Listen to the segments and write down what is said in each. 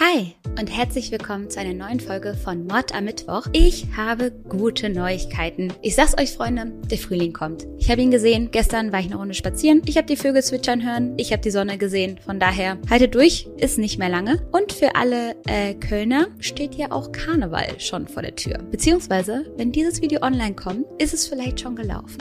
Hi und herzlich willkommen zu einer neuen Folge von Mord am Mittwoch. Ich habe gute Neuigkeiten. Ich sag's euch, Freunde, der Frühling kommt. Ich habe ihn gesehen. Gestern war ich eine Runde spazieren. Ich habe die Vögel zwitschern hören. Ich habe die Sonne gesehen. Von daher, haltet durch, ist nicht mehr lange. Und für alle äh, Kölner steht ja auch Karneval schon vor der Tür. Beziehungsweise, wenn dieses Video online kommt, ist es vielleicht schon gelaufen.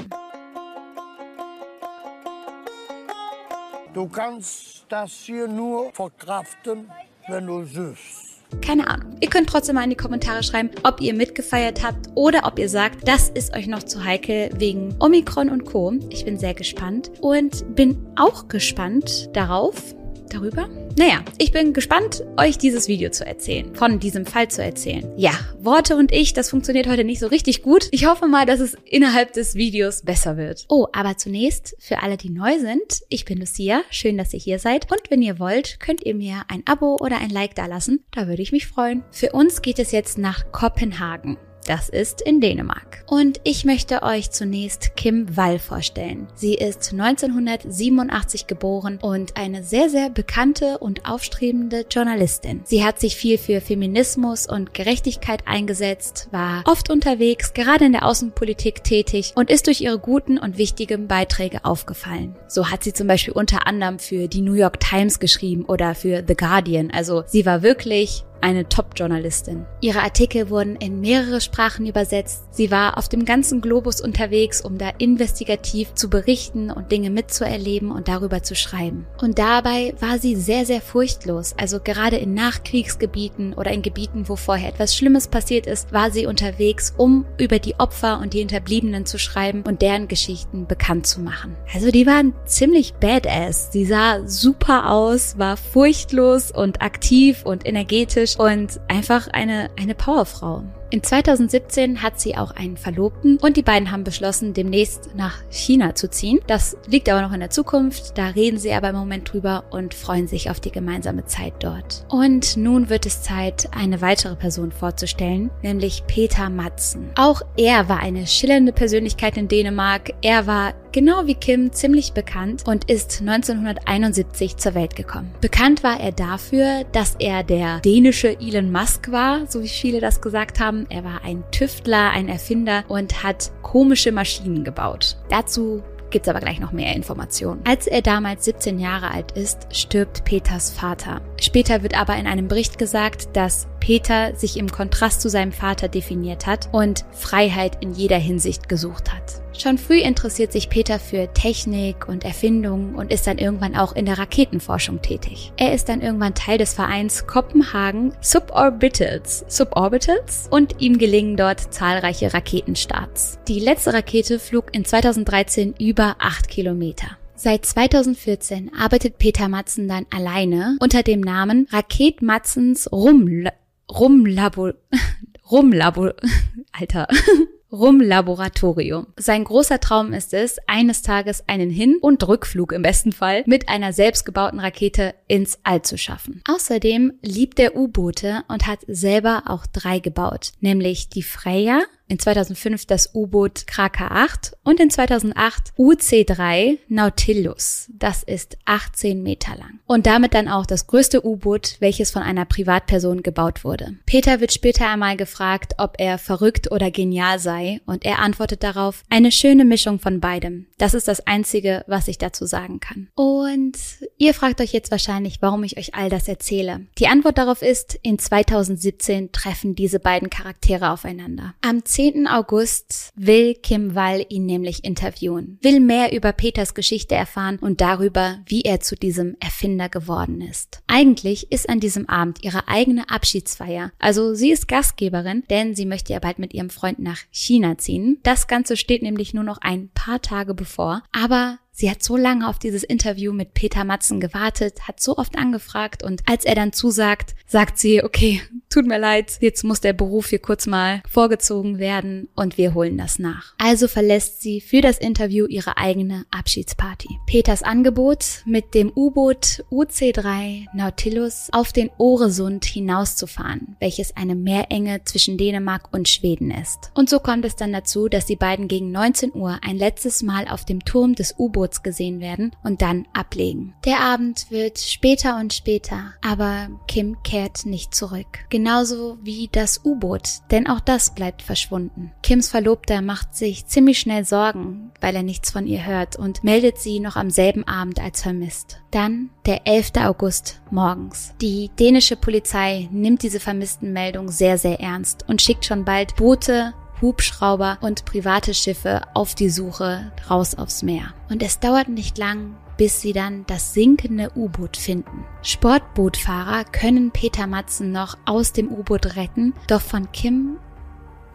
Du kannst das hier nur verkraften, wenn du süßt. Keine Ahnung. Ihr könnt trotzdem mal in die Kommentare schreiben, ob ihr mitgefeiert habt oder ob ihr sagt, das ist euch noch zu heikel wegen Omikron und Co. Ich bin sehr gespannt und bin auch gespannt darauf, darüber? Naja, ich bin gespannt, euch dieses Video zu erzählen, von diesem Fall zu erzählen. Ja, Worte und ich, das funktioniert heute nicht so richtig gut. Ich hoffe mal, dass es innerhalb des Videos besser wird. Oh, aber zunächst, für alle, die neu sind, ich bin Lucia, schön, dass ihr hier seid. Und wenn ihr wollt, könnt ihr mir ein Abo oder ein Like dalassen, da würde ich mich freuen. Für uns geht es jetzt nach Kopenhagen. Das ist in Dänemark. Und ich möchte euch zunächst Kim Wall vorstellen. Sie ist 1987 geboren und eine sehr, sehr bekannte und aufstrebende Journalistin. Sie hat sich viel für Feminismus und Gerechtigkeit eingesetzt, war oft unterwegs, gerade in der Außenpolitik tätig und ist durch ihre guten und wichtigen Beiträge aufgefallen. So hat sie zum Beispiel unter anderem für die New York Times geschrieben oder für The Guardian. Also sie war wirklich eine Top-Journalistin. Ihre Artikel wurden in mehrere Sprachen übersetzt. Sie war auf dem ganzen Globus unterwegs, um da investigativ zu berichten und Dinge mitzuerleben und darüber zu schreiben. Und dabei war sie sehr, sehr furchtlos. Also gerade in Nachkriegsgebieten oder in Gebieten, wo vorher etwas Schlimmes passiert ist, war sie unterwegs, um über die Opfer und die Hinterbliebenen zu schreiben und deren Geschichten bekannt zu machen. Also die waren ziemlich badass. Sie sah super aus, war furchtlos und aktiv und energetisch sympathisch und einfach eine, eine Powerfrau. In 2017 hat sie auch einen Verlobten und die beiden haben beschlossen, demnächst nach China zu ziehen. Das liegt aber noch in der Zukunft, da reden sie aber im Moment drüber und freuen sich auf die gemeinsame Zeit dort. Und nun wird es Zeit, eine weitere Person vorzustellen, nämlich Peter Matzen. Auch er war eine schillernde Persönlichkeit in Dänemark. Er war genau wie Kim ziemlich bekannt und ist 1971 zur Welt gekommen. Bekannt war er dafür, dass er der dänische Elon Musk war, so wie viele das gesagt haben er war ein Tüftler, ein Erfinder und hat komische Maschinen gebaut. Dazu gibt's aber gleich noch mehr Informationen. Als er damals 17 Jahre alt ist, stirbt Peters Vater. Später wird aber in einem Bericht gesagt, dass Peter sich im Kontrast zu seinem Vater definiert hat und Freiheit in jeder Hinsicht gesucht hat. Schon früh interessiert sich Peter für Technik und Erfindungen und ist dann irgendwann auch in der Raketenforschung tätig. Er ist dann irgendwann Teil des Vereins Kopenhagen Suborbitals, Suborbitals und ihm gelingen dort zahlreiche Raketenstarts. Die letzte Rakete flog in 2013 über acht Kilometer. Seit 2014 arbeitet Peter Matzen dann alleine unter dem Namen Raket Matzens Rum Rumlabor Rumlabor Alter Rumlaboratorium. Sein großer Traum ist es, eines Tages einen Hin- und Rückflug im besten Fall mit einer selbstgebauten Rakete ins All zu schaffen. Außerdem liebt er U-Boote und hat selber auch drei gebaut, nämlich die Freya, in 2005 das U-Boot Kraka 8 und in 2008 UC3 Nautilus. Das ist 18 Meter lang. Und damit dann auch das größte U-Boot, welches von einer Privatperson gebaut wurde. Peter wird später einmal gefragt, ob er verrückt oder genial sei und er antwortet darauf, eine schöne Mischung von beidem. Das ist das Einzige, was ich dazu sagen kann. Und ihr fragt euch jetzt wahrscheinlich, warum ich euch all das erzähle. Die Antwort darauf ist, in 2017 treffen diese beiden Charaktere aufeinander. Am 10. August will Kim Wall ihn nämlich interviewen, will mehr über Peters Geschichte erfahren und darüber, wie er zu diesem Erfinder geworden ist. Eigentlich ist an diesem Abend ihre eigene Abschiedsfeier, also sie ist Gastgeberin, denn sie möchte ja bald mit ihrem Freund nach China ziehen. Das Ganze steht nämlich nur noch ein paar Tage bevor, aber Sie hat so lange auf dieses Interview mit Peter Matzen gewartet, hat so oft angefragt und als er dann zusagt, sagt sie, okay, tut mir leid, jetzt muss der Beruf hier kurz mal vorgezogen werden und wir holen das nach. Also verlässt sie für das Interview ihre eigene Abschiedsparty. Peters Angebot, mit dem U-Boot UC3 Nautilus auf den Oresund hinauszufahren, welches eine Meerenge zwischen Dänemark und Schweden ist. Und so kommt es dann dazu, dass die beiden gegen 19 Uhr ein letztes Mal auf dem Turm des U-Boots gesehen werden und dann ablegen. Der Abend wird später und später, aber Kim kehrt nicht zurück. Genauso wie das U-Boot, denn auch das bleibt verschwunden. Kims Verlobter macht sich ziemlich schnell Sorgen, weil er nichts von ihr hört und meldet sie noch am selben Abend als vermisst. Dann der 11. August morgens. Die dänische Polizei nimmt diese vermissten Meldung sehr, sehr ernst und schickt schon bald Boote, Hubschrauber und private Schiffe auf die Suche raus aufs Meer. Und es dauert nicht lang, bis sie dann das sinkende U-Boot finden. Sportbootfahrer können Peter Matzen noch aus dem U-Boot retten, doch von Kim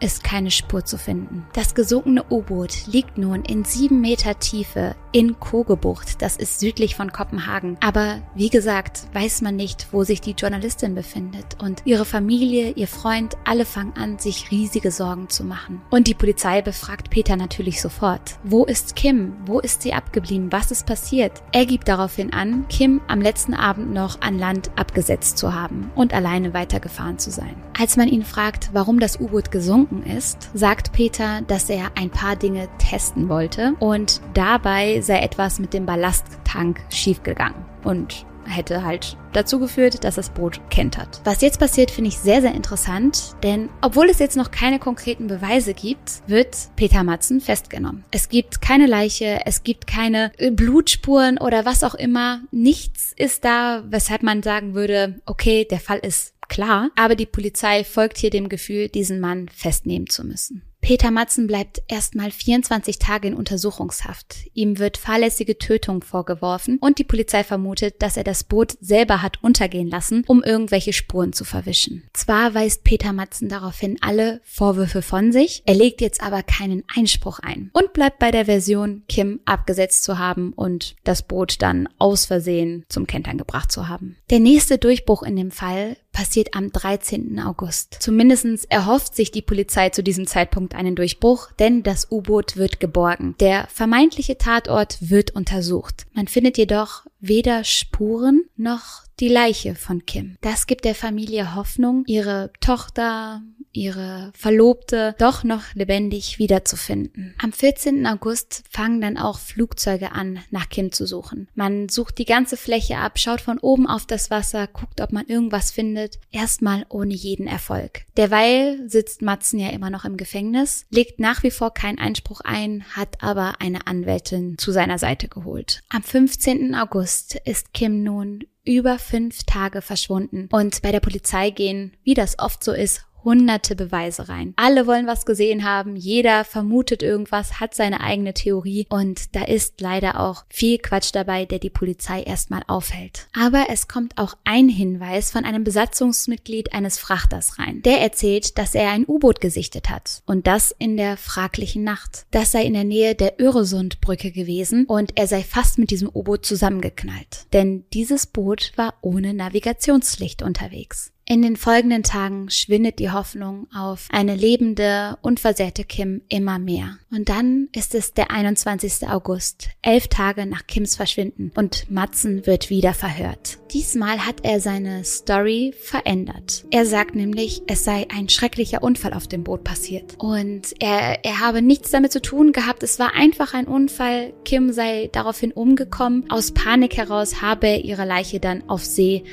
ist keine Spur zu finden. Das gesunkene U-Boot liegt nun in sieben Meter Tiefe in Kogebucht. Das ist südlich von Kopenhagen. Aber wie gesagt, weiß man nicht, wo sich die Journalistin befindet. Und ihre Familie, ihr Freund, alle fangen an, sich riesige Sorgen zu machen. Und die Polizei befragt Peter natürlich sofort. Wo ist Kim? Wo ist sie abgeblieben? Was ist passiert? Er gibt daraufhin an, Kim am letzten Abend noch an Land abgesetzt zu haben und alleine weitergefahren zu sein. Als man ihn fragt, warum das U-Boot gesunken ist, sagt Peter, dass er ein paar Dinge testen wollte und dabei sei etwas mit dem Ballasttank schiefgegangen und hätte halt dazu geführt, dass das Boot kentert. Was jetzt passiert, finde ich sehr, sehr interessant, denn obwohl es jetzt noch keine konkreten Beweise gibt, wird Peter Matzen festgenommen. Es gibt keine Leiche, es gibt keine Blutspuren oder was auch immer. Nichts ist da, weshalb man sagen würde, okay, der Fall ist klar, aber die Polizei folgt hier dem Gefühl, diesen Mann festnehmen zu müssen. Peter Matzen bleibt erstmal 24 Tage in Untersuchungshaft. Ihm wird fahrlässige Tötung vorgeworfen und die Polizei vermutet, dass er das Boot selber hat untergehen lassen, um irgendwelche Spuren zu verwischen. Zwar weist Peter Matzen daraufhin alle Vorwürfe von sich, er legt jetzt aber keinen Einspruch ein und bleibt bei der Version, Kim abgesetzt zu haben und das Boot dann aus Versehen zum Kentern gebracht zu haben. Der nächste Durchbruch in dem Fall passiert am 13. August. Zumindestens erhofft sich die Polizei zu diesem Zeitpunkt einen Durchbruch, denn das U-Boot wird geborgen. Der vermeintliche Tatort wird untersucht. Man findet jedoch weder Spuren noch die Leiche von Kim. Das gibt der Familie Hoffnung, ihre Tochter, ihre Verlobte doch noch lebendig wiederzufinden. Am 14. August fangen dann auch Flugzeuge an, nach Kim zu suchen. Man sucht die ganze Fläche ab, schaut von oben auf das Wasser, guckt, ob man irgendwas findet. Erstmal ohne jeden Erfolg. Derweil sitzt Matzen ja immer noch im Gefängnis, legt nach wie vor keinen Einspruch ein, hat aber eine Anwältin zu seiner Seite geholt. Am 15. August ist Kim nun über fünf Tage verschwunden und bei der Polizei gehen, wie das oft so ist, hunderte Beweise rein. Alle wollen was gesehen haben, jeder vermutet irgendwas, hat seine eigene Theorie und da ist leider auch viel Quatsch dabei, der die Polizei erstmal aufhält. Aber es kommt auch ein Hinweis von einem Besatzungsmitglied eines Frachters rein. Der erzählt, dass er ein U-Boot gesichtet hat und das in der fraglichen Nacht. Das sei in der Nähe der Öresundbrücke gewesen und er sei fast mit diesem U-Boot zusammengeknallt. Denn dieses Boot war ohne Navigationslicht unterwegs. In den folgenden Tagen schwindet die Hoffnung auf eine lebende, unversehrte Kim immer mehr. Und dann ist es der 21. August, elf Tage nach Kims Verschwinden und Matzen wird wieder verhört. Diesmal hat er seine Story verändert. Er sagt nämlich, es sei ein schrecklicher Unfall auf dem Boot passiert. Und er, er habe nichts damit zu tun gehabt. Es war einfach ein Unfall. Kim sei daraufhin umgekommen. Aus Panik heraus habe er ihre Leiche dann auf See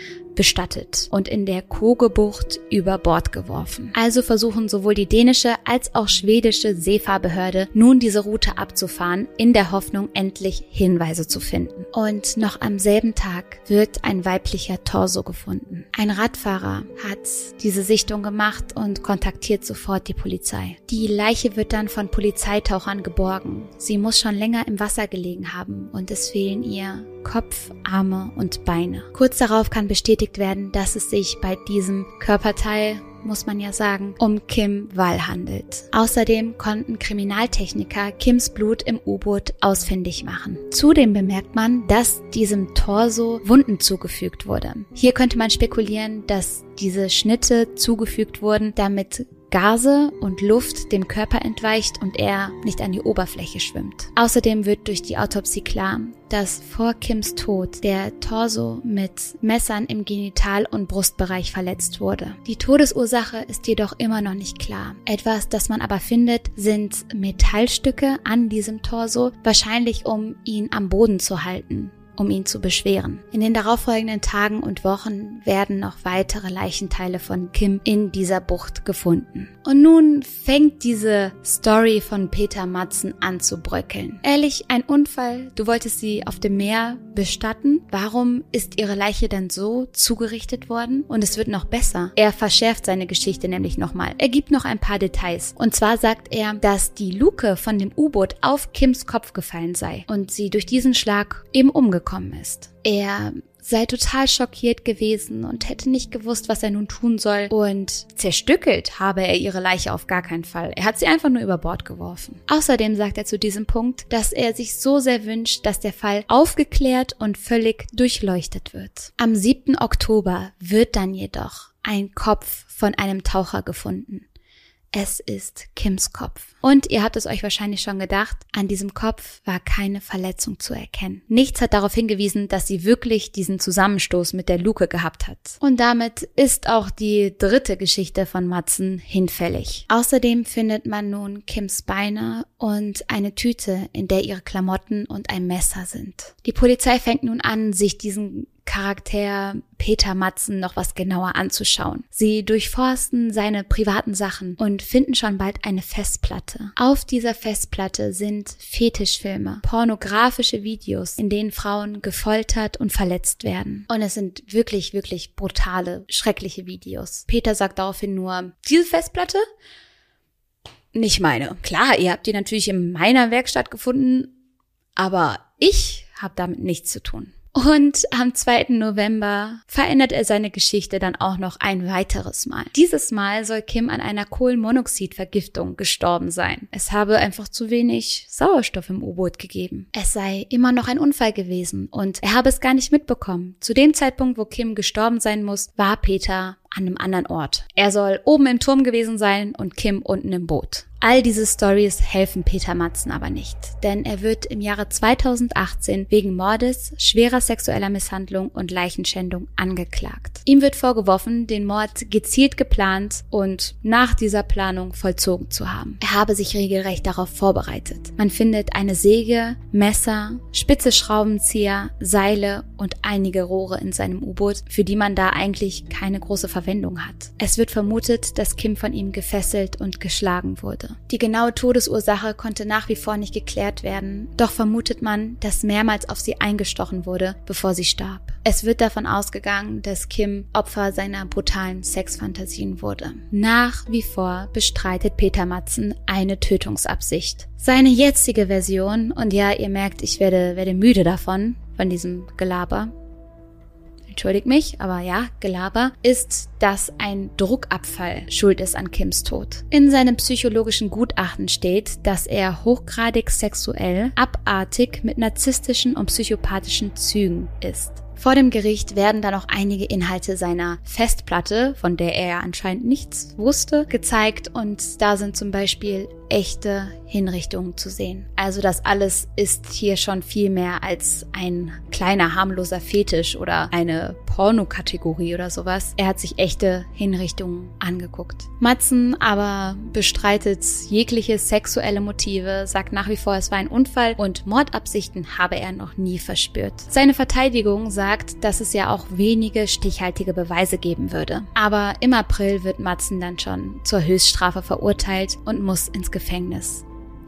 bestattet und in der Kogebucht über Bord geworfen. Also versuchen sowohl die dänische als auch schwedische Seefahrbehörde nun diese Route abzufahren, in der Hoffnung, endlich Hinweise zu finden. Und noch am selben Tag wird ein weiblicher Torso gefunden. Ein Radfahrer hat diese Sichtung gemacht und kontaktiert sofort die Polizei. Die Leiche wird dann von Polizeitauchern geborgen. Sie muss schon länger im Wasser gelegen haben und es fehlen ihr Kopf, Arme und Beine. Kurz darauf kann bestätigt werden, dass es sich bei diesem Körperteil muss man ja sagen, um Kim Wall handelt. Außerdem konnten Kriminaltechniker Kims Blut im U-Boot ausfindig machen. Zudem bemerkt man, dass diesem Torso Wunden zugefügt wurde. Hier könnte man spekulieren, dass diese Schnitte zugefügt wurden, damit Gase und Luft dem Körper entweicht und er nicht an die Oberfläche schwimmt. Außerdem wird durch die Autopsie klar, dass vor Kims Tod der Torso mit Messern im Genital- und Brustbereich verletzt wurde. Die Todesursache ist jedoch immer noch nicht klar. Etwas, das man aber findet, sind Metallstücke an diesem Torso, wahrscheinlich um ihn am Boden zu halten um ihn zu beschweren. In den darauffolgenden Tagen und Wochen werden noch weitere Leichenteile von Kim in dieser Bucht gefunden. Und nun fängt diese Story von Peter Matzen an zu bröckeln. Ehrlich, ein Unfall, du wolltest sie auf dem Meer bestatten. Warum ist ihre Leiche dann so zugerichtet worden? Und es wird noch besser. Er verschärft seine Geschichte nämlich nochmal. Er gibt noch ein paar Details. Und zwar sagt er, dass die Luke von dem U-Boot auf Kims Kopf gefallen sei und sie durch diesen Schlag eben umgekommen gekommen ist. Er sei total schockiert gewesen und hätte nicht gewusst, was er nun tun soll. Und zerstückelt habe er ihre Leiche auf gar keinen Fall. Er hat sie einfach nur über Bord geworfen. Außerdem sagt er zu diesem Punkt, dass er sich so sehr wünscht, dass der Fall aufgeklärt und völlig durchleuchtet wird. Am 7. Oktober wird dann jedoch ein Kopf von einem Taucher gefunden. Es ist Kims Kopf. Und ihr habt es euch wahrscheinlich schon gedacht, an diesem Kopf war keine Verletzung zu erkennen. Nichts hat darauf hingewiesen, dass sie wirklich diesen Zusammenstoß mit der Luke gehabt hat. Und damit ist auch die dritte Geschichte von Matzen hinfällig. Außerdem findet man nun Kims Beine und eine Tüte, in der ihre Klamotten und ein Messer sind. Die Polizei fängt nun an, sich diesen Charakter Peter Matzen noch was genauer anzuschauen. Sie durchforsten seine privaten Sachen und finden schon bald eine Festplatte. Auf dieser Festplatte sind Fetischfilme, pornografische Videos, in denen Frauen gefoltert und verletzt werden. Und es sind wirklich, wirklich brutale, schreckliche Videos. Peter sagt daraufhin nur, diese Festplatte? Nicht meine. Klar, ihr habt die natürlich in meiner Werkstatt gefunden, aber ich habe damit nichts zu tun. Und am 2. November verändert er seine Geschichte dann auch noch ein weiteres Mal. Dieses Mal soll Kim an einer Kohlenmonoxidvergiftung gestorben sein. Es habe einfach zu wenig Sauerstoff im U-Boot gegeben. Es sei immer noch ein Unfall gewesen und er habe es gar nicht mitbekommen. Zu dem Zeitpunkt, wo Kim gestorben sein muss, war Peter an einem anderen Ort. Er soll oben im Turm gewesen sein und Kim unten im Boot. All diese Stories helfen Peter Matzen aber nicht, denn er wird im Jahre 2018 wegen Mordes, schwerer sexueller Misshandlung und Leichenschändung angeklagt. Ihm wird vorgeworfen, den Mord gezielt geplant und nach dieser Planung vollzogen zu haben. Er habe sich regelrecht darauf vorbereitet. Man findet eine Säge, Messer, spitze Schraubenzieher, Seile und einige Rohre in seinem U-Boot, für die man da eigentlich keine große Verwendung hat. Es wird vermutet, dass Kim von ihm gefesselt und geschlagen wurde. Die genaue Todesursache konnte nach wie vor nicht geklärt werden, doch vermutet man, dass mehrmals auf sie eingestochen wurde, bevor sie starb. Es wird davon ausgegangen, dass Kim Opfer seiner brutalen Sexfantasien wurde. Nach wie vor bestreitet Peter Matzen eine Tötungsabsicht. Seine jetzige Version, und ja, ihr merkt, ich werde, werde müde davon, von diesem Gelaber, entschuldigt mich, aber ja, Gelaber, ist, dass ein Druckabfall schuld ist an Kims Tod. In seinem psychologischen Gutachten steht, dass er hochgradig sexuell, abartig mit narzisstischen und psychopathischen Zügen ist. Vor dem Gericht werden dann auch einige Inhalte seiner Festplatte, von der er anscheinend nichts wusste, gezeigt und da sind zum Beispiel echte Hinrichtungen zu sehen. Also das alles ist hier schon viel mehr als ein kleiner harmloser Fetisch oder eine Pornokategorie oder sowas. Er hat sich echte Hinrichtungen angeguckt. Matzen aber bestreitet jegliche sexuelle Motive, sagt nach wie vor, es war ein Unfall und Mordabsichten habe er noch nie verspürt. Seine Verteidigung sagt, dass es ja auch wenige stichhaltige Beweise geben würde. Aber im April wird Matzen dann schon zur Höchststrafe verurteilt und muss ins Gefängnis.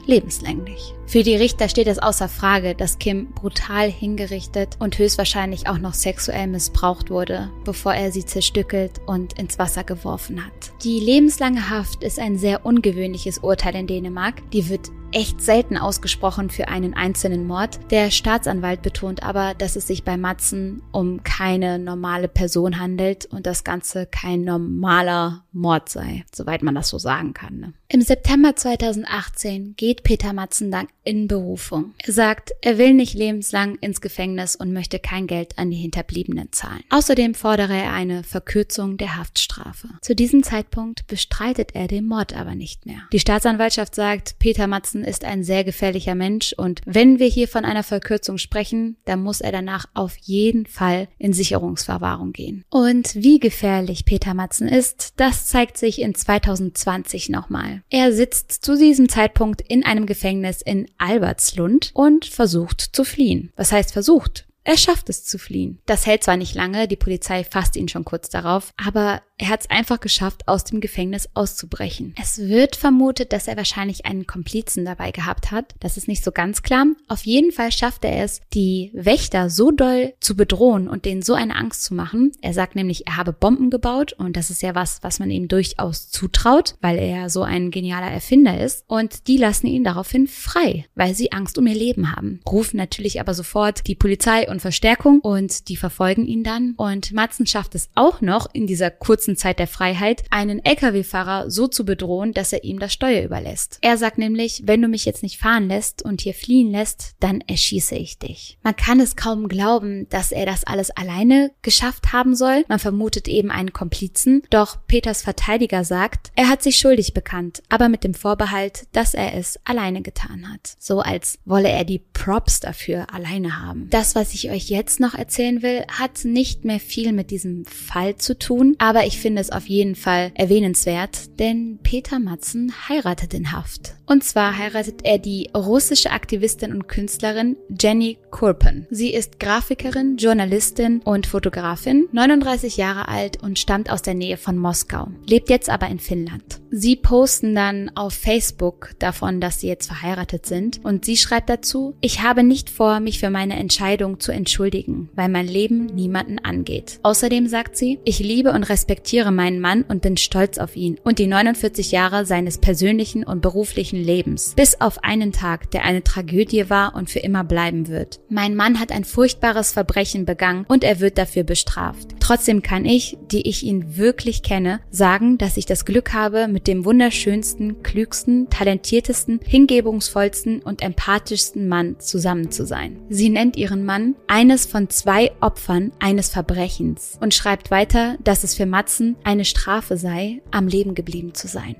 Lebenslänglich. Für die Richter steht es außer Frage, dass Kim brutal hingerichtet und höchstwahrscheinlich auch noch sexuell missbraucht wurde, bevor er sie zerstückelt und ins Wasser geworfen hat. Die lebenslange Haft ist ein sehr ungewöhnliches Urteil in Dänemark. Die wird echt selten ausgesprochen für einen einzelnen Mord. Der Staatsanwalt betont aber, dass es sich bei Matzen um keine normale Person handelt und das Ganze kein normaler Mord sei, soweit man das so sagen kann. Ne? Im September 2018 geht Peter Matzen dann in Berufung. Er sagt, er will nicht lebenslang ins Gefängnis und möchte kein Geld an die Hinterbliebenen zahlen. Außerdem fordere er eine Verkürzung der Haftstrafe. Zu diesem Zeitpunkt bestreitet er den Mord aber nicht mehr. Die Staatsanwaltschaft sagt, Peter Matzen ist ein sehr gefährlicher Mensch und wenn wir hier von einer Verkürzung sprechen, dann muss er danach auf jeden Fall in Sicherungsverwahrung gehen. Und wie gefährlich Peter Matzen ist, das zeigt sich in 2020 nochmal. Er sitzt zu diesem Zeitpunkt in einem Gefängnis in Albertslund und versucht zu fliehen. Was heißt versucht? Er schafft es zu fliehen. Das hält zwar nicht lange, die Polizei fasst ihn schon kurz darauf, aber er hat es einfach geschafft, aus dem Gefängnis auszubrechen. Es wird vermutet, dass er wahrscheinlich einen Komplizen dabei gehabt hat. Das ist nicht so ganz klar. Auf jeden Fall schafft er es, die Wächter so doll zu bedrohen und denen so eine Angst zu machen. Er sagt nämlich, er habe Bomben gebaut und das ist ja was, was man ihm durchaus zutraut, weil er so ein genialer Erfinder ist. Und die lassen ihn daraufhin frei, weil sie Angst um ihr Leben haben. Rufen natürlich aber sofort die Polizei und Verstärkung und die verfolgen ihn dann. Und Matzen schafft es auch noch in dieser kurzen Zeit der Freiheit, einen Lkw-Fahrer so zu bedrohen, dass er ihm das Steuer überlässt. Er sagt nämlich, wenn du mich jetzt nicht fahren lässt und hier fliehen lässt, dann erschieße ich dich. Man kann es kaum glauben, dass er das alles alleine geschafft haben soll. Man vermutet eben einen Komplizen. Doch Peters Verteidiger sagt, er hat sich schuldig bekannt, aber mit dem Vorbehalt, dass er es alleine getan hat. So als wolle er die Props dafür alleine haben. Das, was ich ich euch jetzt noch erzählen will, hat nicht mehr viel mit diesem Fall zu tun, aber ich finde es auf jeden Fall erwähnenswert, denn Peter Matzen heiratet in Haft. Und zwar heiratet er die russische Aktivistin und Künstlerin Jenny Kurpen. Sie ist Grafikerin, Journalistin und Fotografin, 39 Jahre alt und stammt aus der Nähe von Moskau, lebt jetzt aber in Finnland. Sie posten dann auf Facebook davon, dass sie jetzt verheiratet sind und sie schreibt dazu, ich habe nicht vor, mich für meine Entscheidung entschuldigen, weil mein Leben niemanden angeht. Außerdem sagt sie, ich liebe und respektiere meinen Mann und bin stolz auf ihn und die 49 Jahre seines persönlichen und beruflichen Lebens, bis auf einen Tag, der eine Tragödie war und für immer bleiben wird. Mein Mann hat ein furchtbares Verbrechen begangen und er wird dafür bestraft. Trotzdem kann ich, die ich ihn wirklich kenne, sagen, dass ich das Glück habe, mit dem wunderschönsten, klügsten, talentiertesten, hingebungsvollsten und empathischsten Mann zusammen zu sein. Sie nennt ihren Mann eines von zwei Opfern eines Verbrechens und schreibt weiter, dass es für Matzen eine Strafe sei, am Leben geblieben zu sein.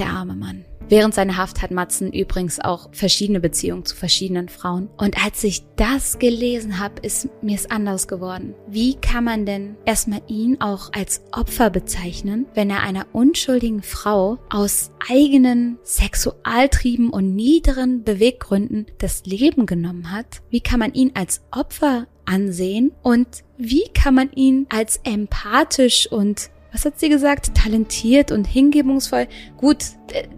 Der arme Mann. Während seiner Haft hat Matzen übrigens auch verschiedene Beziehungen zu verschiedenen Frauen. Und als ich das gelesen habe, ist mir es anders geworden. Wie kann man denn erstmal ihn auch als Opfer bezeichnen, wenn er einer unschuldigen Frau aus eigenen Sexualtrieben und niederen Beweggründen das Leben genommen hat? Wie kann man ihn als Opfer ansehen und wie kann man ihn als empathisch und was hat sie gesagt? Talentiert und hingebungsvoll. Gut,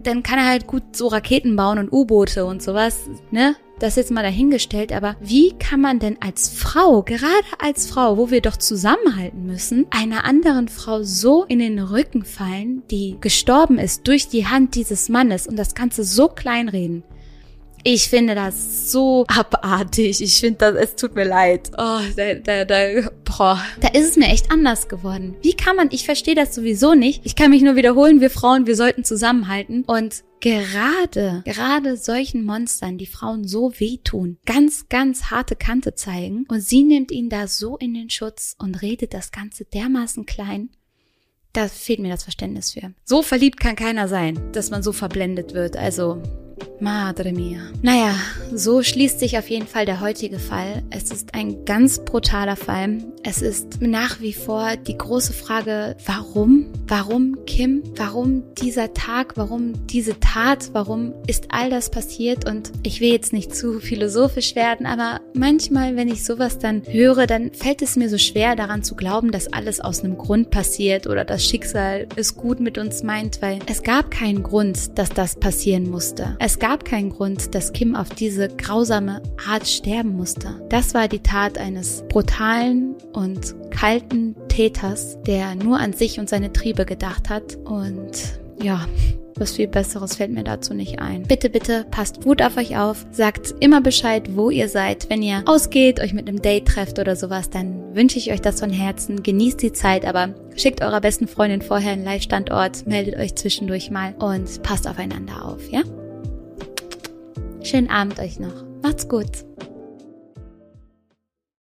dann kann er halt gut so Raketen bauen und U-Boote und sowas, ne? Das jetzt mal dahingestellt, aber wie kann man denn als Frau, gerade als Frau, wo wir doch zusammenhalten müssen, einer anderen Frau so in den Rücken fallen, die gestorben ist durch die Hand dieses Mannes und das Ganze so kleinreden? Ich finde das so abartig. Ich finde das, es tut mir leid. Oh, da, da, da, boah. Da ist es mir echt anders geworden. Wie kann man, ich verstehe das sowieso nicht. Ich kann mich nur wiederholen, wir Frauen, wir sollten zusammenhalten. Und gerade, gerade solchen Monstern, die Frauen so wehtun, ganz, ganz harte Kante zeigen. Und sie nimmt ihn da so in den Schutz und redet das Ganze dermaßen klein. Da fehlt mir das Verständnis für. So verliebt kann keiner sein, dass man so verblendet wird. Also, Madre mia. Naja, so schließt sich auf jeden Fall der heutige Fall. Es ist ein ganz brutaler Fall. Es ist nach wie vor die große Frage, warum? Warum Kim? Warum dieser Tag? Warum diese Tat? Warum ist all das passiert? Und ich will jetzt nicht zu philosophisch werden, aber manchmal, wenn ich sowas dann höre, dann fällt es mir so schwer daran zu glauben, dass alles aus einem Grund passiert oder das Schicksal es gut mit uns meint, weil es gab keinen Grund, dass das passieren musste. Es gab keinen Grund, dass Kim auf diese grausame Art sterben musste. Das war die Tat eines brutalen und kalten Täters, der nur an sich und seine Triebe gedacht hat. Und ja, was viel Besseres fällt mir dazu nicht ein. Bitte, bitte passt gut auf euch auf. Sagt immer Bescheid, wo ihr seid. Wenn ihr ausgeht, euch mit einem Date trefft oder sowas, dann wünsche ich euch das von Herzen. Genießt die Zeit, aber schickt eurer besten Freundin vorher einen Live-Standort, meldet euch zwischendurch mal und passt aufeinander auf, ja? Schönen Abend euch noch. Macht's gut.